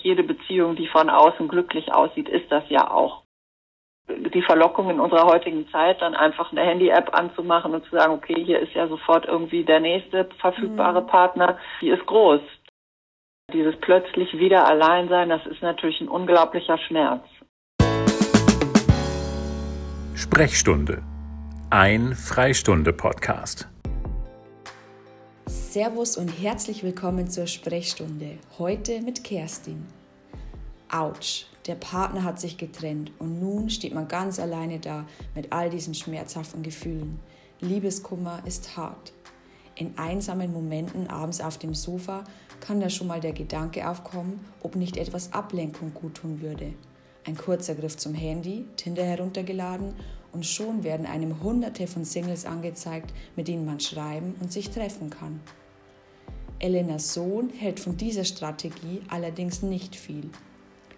nicht jede Beziehung, die von außen glücklich aussieht, ist das ja auch. Die Verlockung in unserer heutigen Zeit, dann einfach eine Handy-App anzumachen und zu sagen, okay, hier ist ja sofort irgendwie der nächste verfügbare mhm. Partner, die ist groß. Dieses plötzlich wieder allein sein, das ist natürlich ein unglaublicher Schmerz. Sprechstunde. Ein Freistunde-Podcast. Servus und herzlich willkommen zur Sprechstunde. Heute mit Kerstin. Autsch, der Partner hat sich getrennt und nun steht man ganz alleine da mit all diesen schmerzhaften Gefühlen. Liebeskummer ist hart. In einsamen Momenten abends auf dem Sofa kann da schon mal der Gedanke aufkommen, ob nicht etwas Ablenkung guttun würde. Ein kurzer Griff zum Handy, Tinder heruntergeladen und schon werden einem hunderte von Singles angezeigt, mit denen man schreiben und sich treffen kann. Elena Sohn hält von dieser Strategie allerdings nicht viel.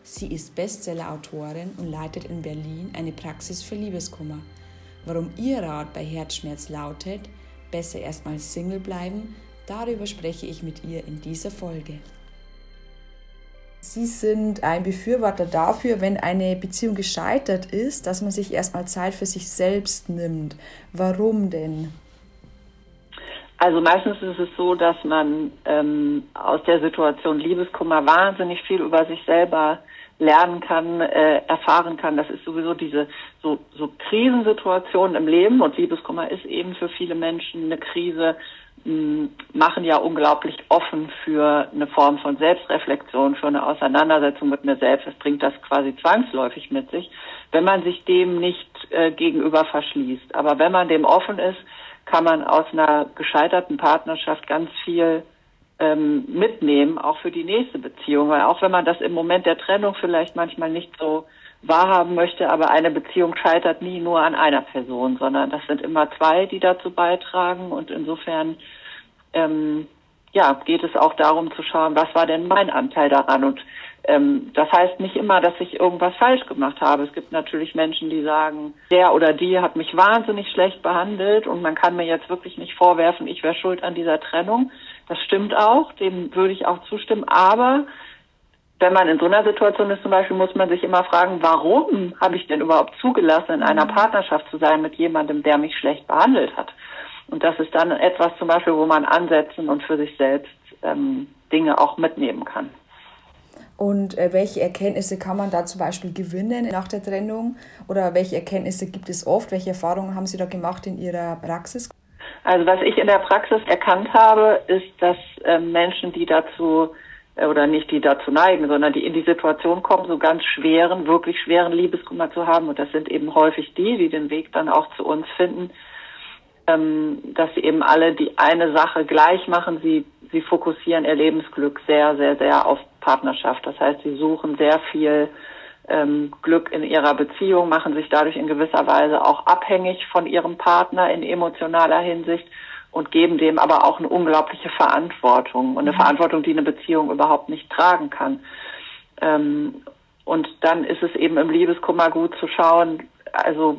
Sie ist Bestseller-Autorin und leitet in Berlin eine Praxis für Liebeskummer. Warum ihr Rat bei Herzschmerz lautet, besser erstmal Single bleiben, darüber spreche ich mit ihr in dieser Folge. Sie sind ein Befürworter dafür, wenn eine Beziehung gescheitert ist, dass man sich erstmal Zeit für sich selbst nimmt. Warum denn? Also meistens ist es so, dass man ähm, aus der Situation Liebeskummer wahnsinnig viel über sich selber lernen kann, äh, erfahren kann. Das ist sowieso diese so, so Krisensituation im Leben und Liebeskummer ist eben für viele Menschen eine Krise, mh, machen ja unglaublich offen für eine Form von Selbstreflexion, für eine Auseinandersetzung mit mir selbst. Das bringt das quasi zwangsläufig mit sich, wenn man sich dem nicht äh, gegenüber verschließt. Aber wenn man dem offen ist, kann man aus einer gescheiterten Partnerschaft ganz viel ähm, mitnehmen, auch für die nächste Beziehung. Weil auch wenn man das im Moment der Trennung vielleicht manchmal nicht so wahrhaben möchte, aber eine Beziehung scheitert nie nur an einer Person, sondern das sind immer zwei, die dazu beitragen. Und insofern ähm, ja, geht es auch darum zu schauen, was war denn mein Anteil daran und ähm, das heißt nicht immer, dass ich irgendwas falsch gemacht habe. Es gibt natürlich Menschen, die sagen, der oder die hat mich wahnsinnig schlecht behandelt und man kann mir jetzt wirklich nicht vorwerfen, ich wäre schuld an dieser Trennung. Das stimmt auch, dem würde ich auch zustimmen. Aber wenn man in so einer Situation ist zum Beispiel, muss man sich immer fragen, warum habe ich denn überhaupt zugelassen, in einer. Partnerschaft zu sein mit jemandem, der mich schlecht behandelt hat? Und das ist dann etwas zum Beispiel, wo man ansetzen und für sich selbst ähm, Dinge auch mitnehmen kann. Und äh, welche Erkenntnisse kann man da zum Beispiel gewinnen nach der Trennung? Oder welche Erkenntnisse gibt es oft? Welche Erfahrungen haben Sie da gemacht in Ihrer Praxis? Also was ich in der Praxis erkannt habe, ist, dass äh, Menschen, die dazu äh, oder nicht die dazu neigen, sondern die in die Situation kommen, so ganz schweren, wirklich schweren Liebeskummer zu haben, und das sind eben häufig die, die den Weg dann auch zu uns finden, ähm, dass sie eben alle die eine Sache gleich machen. Sie, sie fokussieren ihr Lebensglück sehr, sehr, sehr auf Partnerschaft. Das heißt, sie suchen sehr viel ähm, Glück in ihrer Beziehung, machen sich dadurch in gewisser Weise auch abhängig von ihrem Partner in emotionaler Hinsicht und geben dem aber auch eine unglaubliche Verantwortung und eine mhm. Verantwortung, die eine Beziehung überhaupt nicht tragen kann. Ähm, und dann ist es eben im Liebeskummer gut zu schauen, also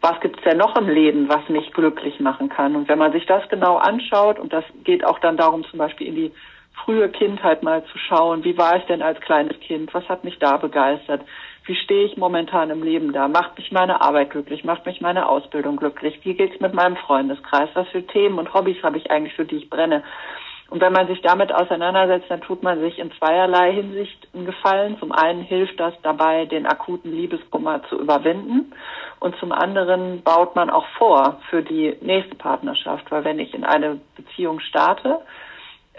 was gibt's denn noch im Leben, was mich glücklich machen kann? Und wenn man sich das genau anschaut, und das geht auch dann darum, zum Beispiel in die frühe Kindheit mal zu schauen, wie war ich denn als kleines Kind, was hat mich da begeistert, wie stehe ich momentan im Leben da, macht mich meine Arbeit glücklich, macht mich meine Ausbildung glücklich, wie geht's mit meinem Freundeskreis, was für Themen und Hobbys habe ich eigentlich, für die ich brenne. Und wenn man sich damit auseinandersetzt, dann tut man sich in zweierlei Hinsicht einen Gefallen. Zum einen hilft das dabei, den akuten Liebeskummer zu überwinden. Und zum anderen baut man auch vor für die nächste Partnerschaft. Weil wenn ich in eine Beziehung starte,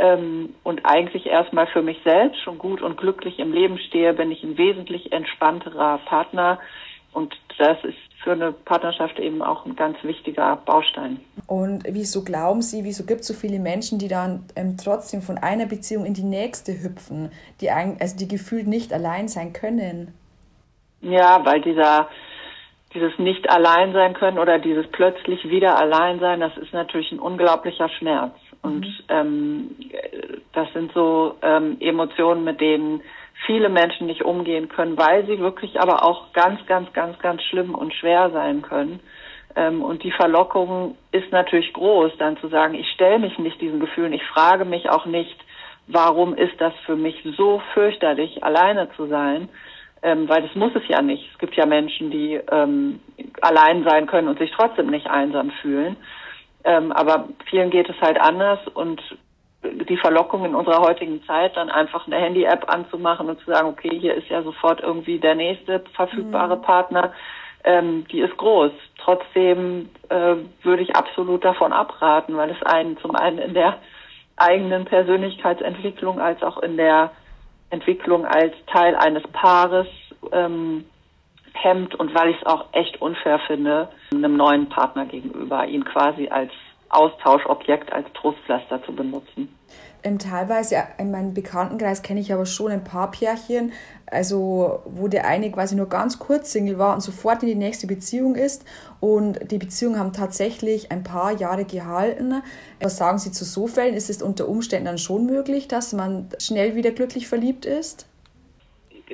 ähm, und eigentlich erstmal für mich selbst schon gut und glücklich im Leben stehe, bin ich ein wesentlich entspannterer Partner. Und das ist für eine Partnerschaft eben auch ein ganz wichtiger Baustein. Und wieso glauben Sie, wieso gibt es so viele Menschen, die dann ähm, trotzdem von einer Beziehung in die nächste hüpfen, die, also die gefühlt nicht allein sein können? Ja, weil dieser dieses nicht allein sein können oder dieses plötzlich wieder allein sein, das ist natürlich ein unglaublicher Schmerz. Und mhm. ähm, das sind so ähm, Emotionen, mit denen viele Menschen nicht umgehen können, weil sie wirklich aber auch ganz, ganz, ganz, ganz schlimm und schwer sein können. Ähm, und die Verlockung ist natürlich groß, dann zu sagen, ich stelle mich nicht diesen Gefühlen, ich frage mich auch nicht, warum ist das für mich so fürchterlich, alleine zu sein? Ähm, weil das muss es ja nicht. Es gibt ja Menschen, die ähm, allein sein können und sich trotzdem nicht einsam fühlen. Ähm, aber vielen geht es halt anders und die Verlockung in unserer heutigen Zeit, dann einfach eine Handy-App anzumachen und zu sagen, okay, hier ist ja sofort irgendwie der nächste verfügbare mhm. Partner, ähm, die ist groß. Trotzdem äh, würde ich absolut davon abraten, weil es einen zum einen in der eigenen Persönlichkeitsentwicklung als auch in der Entwicklung als Teil eines Paares ähm, hemmt und weil ich es auch echt unfair finde, einem neuen Partner gegenüber ihn quasi als Austauschobjekt, als Trostpflaster zu benutzen. Ähm, teilweise in meinem Bekanntenkreis kenne ich aber schon ein paar Pärchen, also wo der eine quasi nur ganz kurz Single war und sofort in die nächste Beziehung ist und die Beziehungen haben tatsächlich ein paar Jahre gehalten. Was sagen Sie zu so Fällen? Ist es unter Umständen dann schon möglich, dass man schnell wieder glücklich verliebt ist?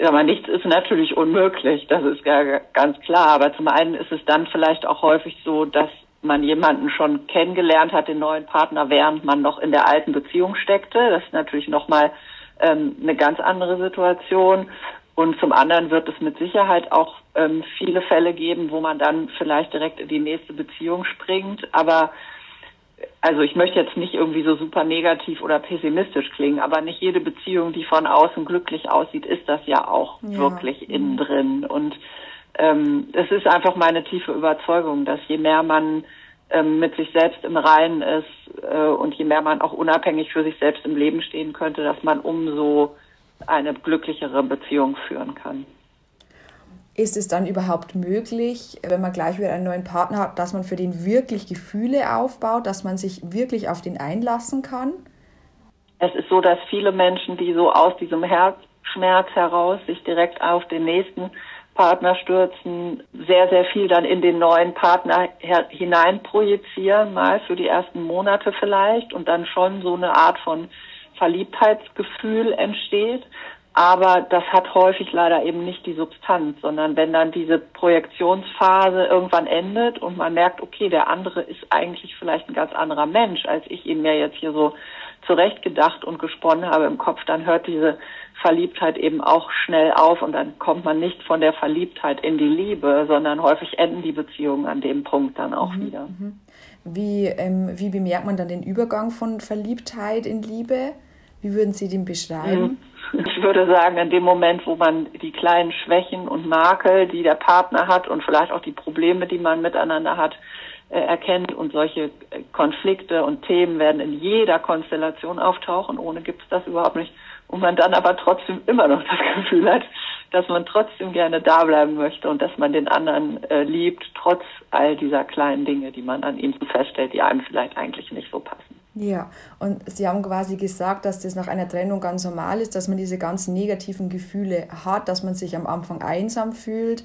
Aber nichts ist natürlich unmöglich, das ist ja ganz klar. Aber zum einen ist es dann vielleicht auch häufig so, dass man jemanden schon kennengelernt hat, den neuen Partner, während man noch in der alten Beziehung steckte. Das ist natürlich nochmal ähm, eine ganz andere Situation. Und zum anderen wird es mit Sicherheit auch ähm, viele Fälle geben, wo man dann vielleicht direkt in die nächste Beziehung springt. Aber also ich möchte jetzt nicht irgendwie so super negativ oder pessimistisch klingen, aber nicht jede Beziehung, die von außen glücklich aussieht, ist das ja auch ja. wirklich innen mhm. drin. Und ähm, es ist einfach meine tiefe Überzeugung, dass je mehr man ähm, mit sich selbst im Reinen ist äh, und je mehr man auch unabhängig für sich selbst im Leben stehen könnte, dass man umso eine glücklichere Beziehung führen kann. Ist es dann überhaupt möglich, wenn man gleich wieder einen neuen Partner hat, dass man für den wirklich Gefühle aufbaut, dass man sich wirklich auf den einlassen kann? Es ist so, dass viele Menschen, die so aus diesem Herzschmerz heraus sich direkt auf den nächsten Partner stürzen, sehr, sehr viel dann in den neuen Partner hinein projizieren, mal für die ersten Monate vielleicht und dann schon so eine Art von Verliebtheitsgefühl entsteht. Aber das hat häufig leider eben nicht die Substanz, sondern wenn dann diese Projektionsphase irgendwann endet und man merkt, okay, der andere ist eigentlich vielleicht ein ganz anderer Mensch, als ich ihn mir jetzt hier so zurechtgedacht und gesponnen habe im Kopf, dann hört diese Verliebtheit eben auch schnell auf und dann kommt man nicht von der Verliebtheit in die Liebe, sondern häufig enden die Beziehungen an dem Punkt dann auch mhm, wieder. Mhm. Wie, ähm, wie bemerkt man dann den Übergang von Verliebtheit in Liebe? Wie würden Sie den beschreiben? Mhm. Ich würde sagen, in dem Moment, wo man die kleinen Schwächen und Makel, die der Partner hat und vielleicht auch die Probleme, die man miteinander hat, äh, erkennt und solche äh, Konflikte und Themen werden in jeder Konstellation auftauchen. Ohne gibt es das überhaupt nicht. Und man dann aber trotzdem immer noch das Gefühl hat, dass man trotzdem gerne da bleiben möchte und dass man den anderen äh, liebt, trotz all dieser kleinen Dinge, die man an ihm feststellt, die einem vielleicht eigentlich nicht so passen. Ja, und Sie haben quasi gesagt, dass das nach einer Trennung ganz normal ist, dass man diese ganzen negativen Gefühle hat, dass man sich am Anfang einsam fühlt.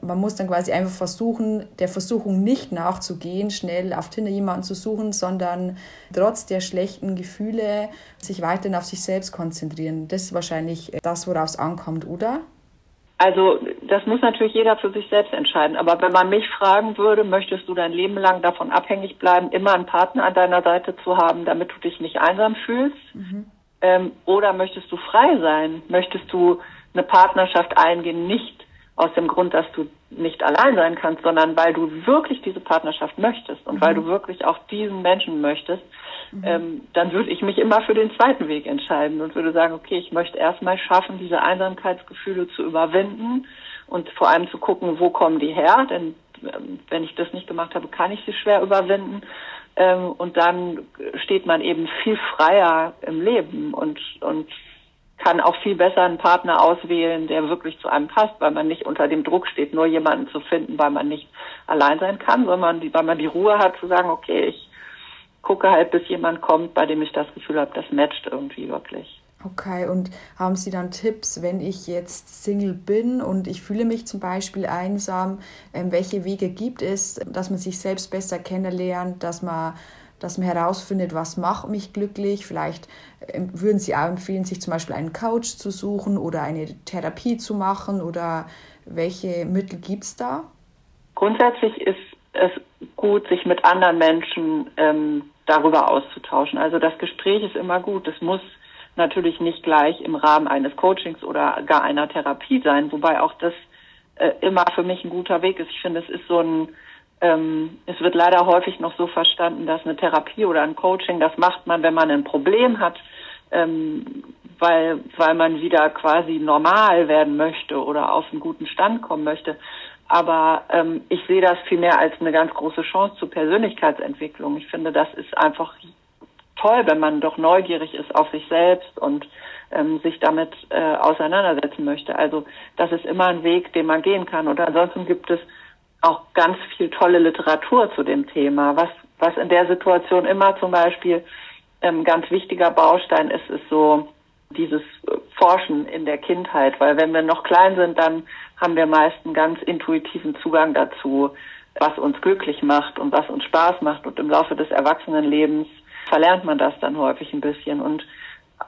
Man muss dann quasi einfach versuchen, der Versuchung nicht nachzugehen, schnell auf Tinder jemanden zu suchen, sondern trotz der schlechten Gefühle sich weiterhin auf sich selbst konzentrieren. Das ist wahrscheinlich das, worauf es ankommt, oder? Also das muss natürlich jeder für sich selbst entscheiden. Aber wenn man mich fragen würde, möchtest du dein Leben lang davon abhängig bleiben, immer einen Partner an deiner Seite zu haben, damit du dich nicht einsam fühlst? Mhm. Ähm, oder möchtest du frei sein? Möchtest du eine Partnerschaft eingehen, nicht aus dem Grund, dass du nicht allein sein kannst, sondern weil du wirklich diese Partnerschaft möchtest und mhm. weil du wirklich auch diesen Menschen möchtest, mhm. ähm, dann würde ich mich immer für den zweiten Weg entscheiden und würde sagen, okay, ich möchte erstmal schaffen, diese Einsamkeitsgefühle zu überwinden und vor allem zu gucken, wo kommen die her, denn ähm, wenn ich das nicht gemacht habe, kann ich sie schwer überwinden. Ähm, und dann steht man eben viel freier im Leben und, und kann auch viel besser einen Partner auswählen, der wirklich zu einem passt, weil man nicht unter dem Druck steht, nur jemanden zu finden, weil man nicht allein sein kann, sondern weil man die Ruhe hat zu sagen, okay, ich gucke halt, bis jemand kommt, bei dem ich das Gefühl habe, das matcht irgendwie wirklich. Okay, und haben Sie dann Tipps, wenn ich jetzt Single bin und ich fühle mich zum Beispiel einsam, ähm, welche Wege gibt es, dass man sich selbst besser kennenlernt, dass man, dass man herausfindet, was macht mich glücklich? Vielleicht ähm, würden Sie auch empfehlen, sich zum Beispiel einen Coach zu suchen oder eine Therapie zu machen oder welche Mittel gibt es da? Grundsätzlich ist es gut, sich mit anderen Menschen ähm, darüber auszutauschen. Also das Gespräch ist immer gut. Es muss natürlich nicht gleich im Rahmen eines Coachings oder gar einer Therapie sein, wobei auch das äh, immer für mich ein guter Weg ist. Ich finde, es ist so ein, ähm, es wird leider häufig noch so verstanden, dass eine Therapie oder ein Coaching, das macht man, wenn man ein Problem hat, ähm, weil, weil man wieder quasi normal werden möchte oder auf einen guten Stand kommen möchte. Aber ähm, ich sehe das vielmehr als eine ganz große Chance zur Persönlichkeitsentwicklung. Ich finde, das ist einfach toll, wenn man doch neugierig ist auf sich selbst und ähm, sich damit äh, auseinandersetzen möchte. Also das ist immer ein Weg, den man gehen kann. Und ansonsten gibt es auch ganz viel tolle Literatur zu dem Thema. Was, was in der Situation immer zum Beispiel ähm, ganz wichtiger Baustein ist, ist so dieses Forschen in der Kindheit, weil wenn wir noch klein sind, dann haben wir meist einen ganz intuitiven Zugang dazu, was uns glücklich macht und was uns Spaß macht. Und im Laufe des Erwachsenenlebens verlernt man das dann häufig ein bisschen. Und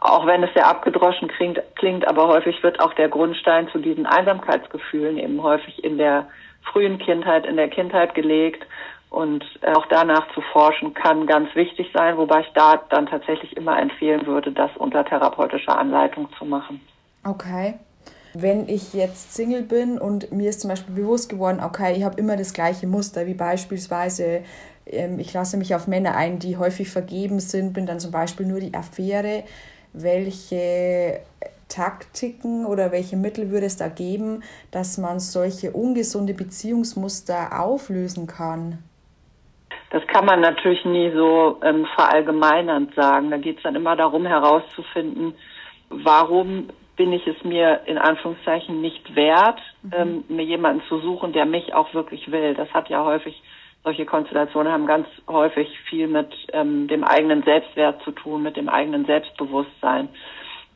auch wenn es sehr abgedroschen klingt, klingt, aber häufig wird auch der Grundstein zu diesen Einsamkeitsgefühlen eben häufig in der frühen Kindheit, in der Kindheit gelegt. Und äh, auch danach zu forschen kann ganz wichtig sein, wobei ich da dann tatsächlich immer empfehlen würde, das unter therapeutischer Anleitung zu machen. Okay. Wenn ich jetzt Single bin und mir ist zum Beispiel bewusst geworden, okay, ich habe immer das gleiche Muster, wie beispielsweise ich lasse mich auf Männer ein, die häufig vergeben sind, bin dann zum Beispiel nur die Affäre, welche Taktiken oder welche Mittel würde es da geben, dass man solche ungesunde Beziehungsmuster auflösen kann? Das kann man natürlich nie so ähm, verallgemeinernd sagen. Da geht es dann immer darum herauszufinden, warum bin ich es mir in Anführungszeichen nicht wert, mhm. ähm, mir jemanden zu suchen, der mich auch wirklich will. Das hat ja häufig, solche Konstellationen haben ganz häufig viel mit ähm, dem eigenen Selbstwert zu tun, mit dem eigenen Selbstbewusstsein.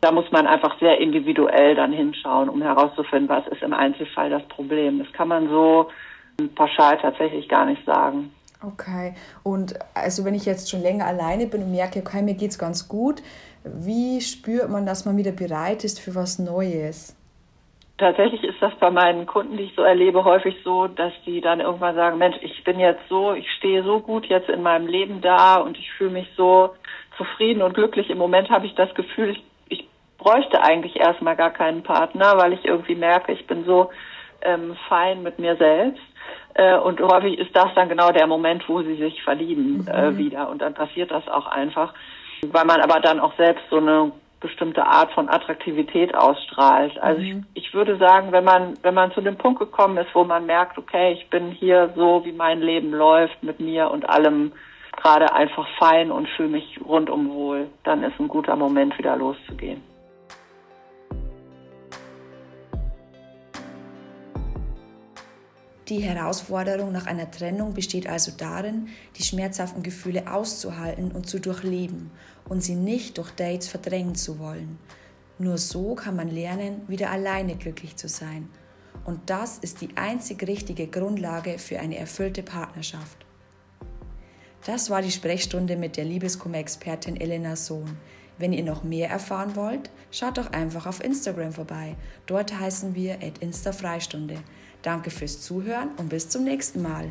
Da muss man einfach sehr individuell dann hinschauen, um herauszufinden, was ist im Einzelfall das Problem. Das kann man so pauschal tatsächlich gar nicht sagen. Okay, und also wenn ich jetzt schon länger alleine bin und merke, okay, mir geht es ganz gut, wie spürt man, dass man wieder bereit ist für was Neues? Tatsächlich ist das bei meinen Kunden, die ich so erlebe, häufig so, dass die dann irgendwann sagen, Mensch, ich bin jetzt so, ich stehe so gut jetzt in meinem Leben da und ich fühle mich so zufrieden und glücklich. Im Moment habe ich das Gefühl, ich, ich bräuchte eigentlich erstmal gar keinen Partner, weil ich irgendwie merke, ich bin so ähm, fein mit mir selbst. Äh, und häufig ist das dann genau der Moment, wo sie sich verlieben äh, mhm. wieder. Und dann passiert das auch einfach, weil man aber dann auch selbst so eine bestimmte Art von Attraktivität ausstrahlt. Also mhm. ich, ich würde sagen, wenn man, wenn man zu dem Punkt gekommen ist, wo man merkt, okay, ich bin hier so, wie mein Leben läuft, mit mir und allem gerade einfach fein und fühle mich rundum wohl, dann ist ein guter Moment, wieder loszugehen. Die Herausforderung nach einer Trennung besteht also darin, die schmerzhaften Gefühle auszuhalten und zu durchleben und sie nicht durch Dates verdrängen zu wollen. Nur so kann man lernen, wieder alleine glücklich zu sein. Und das ist die einzig richtige Grundlage für eine erfüllte Partnerschaft. Das war die Sprechstunde mit der Liebeskummer-Expertin Elena Sohn. Wenn ihr noch mehr erfahren wollt, schaut doch einfach auf Instagram vorbei. Dort heißen wir at Insta Freistunde. Danke fürs Zuhören und bis zum nächsten Mal.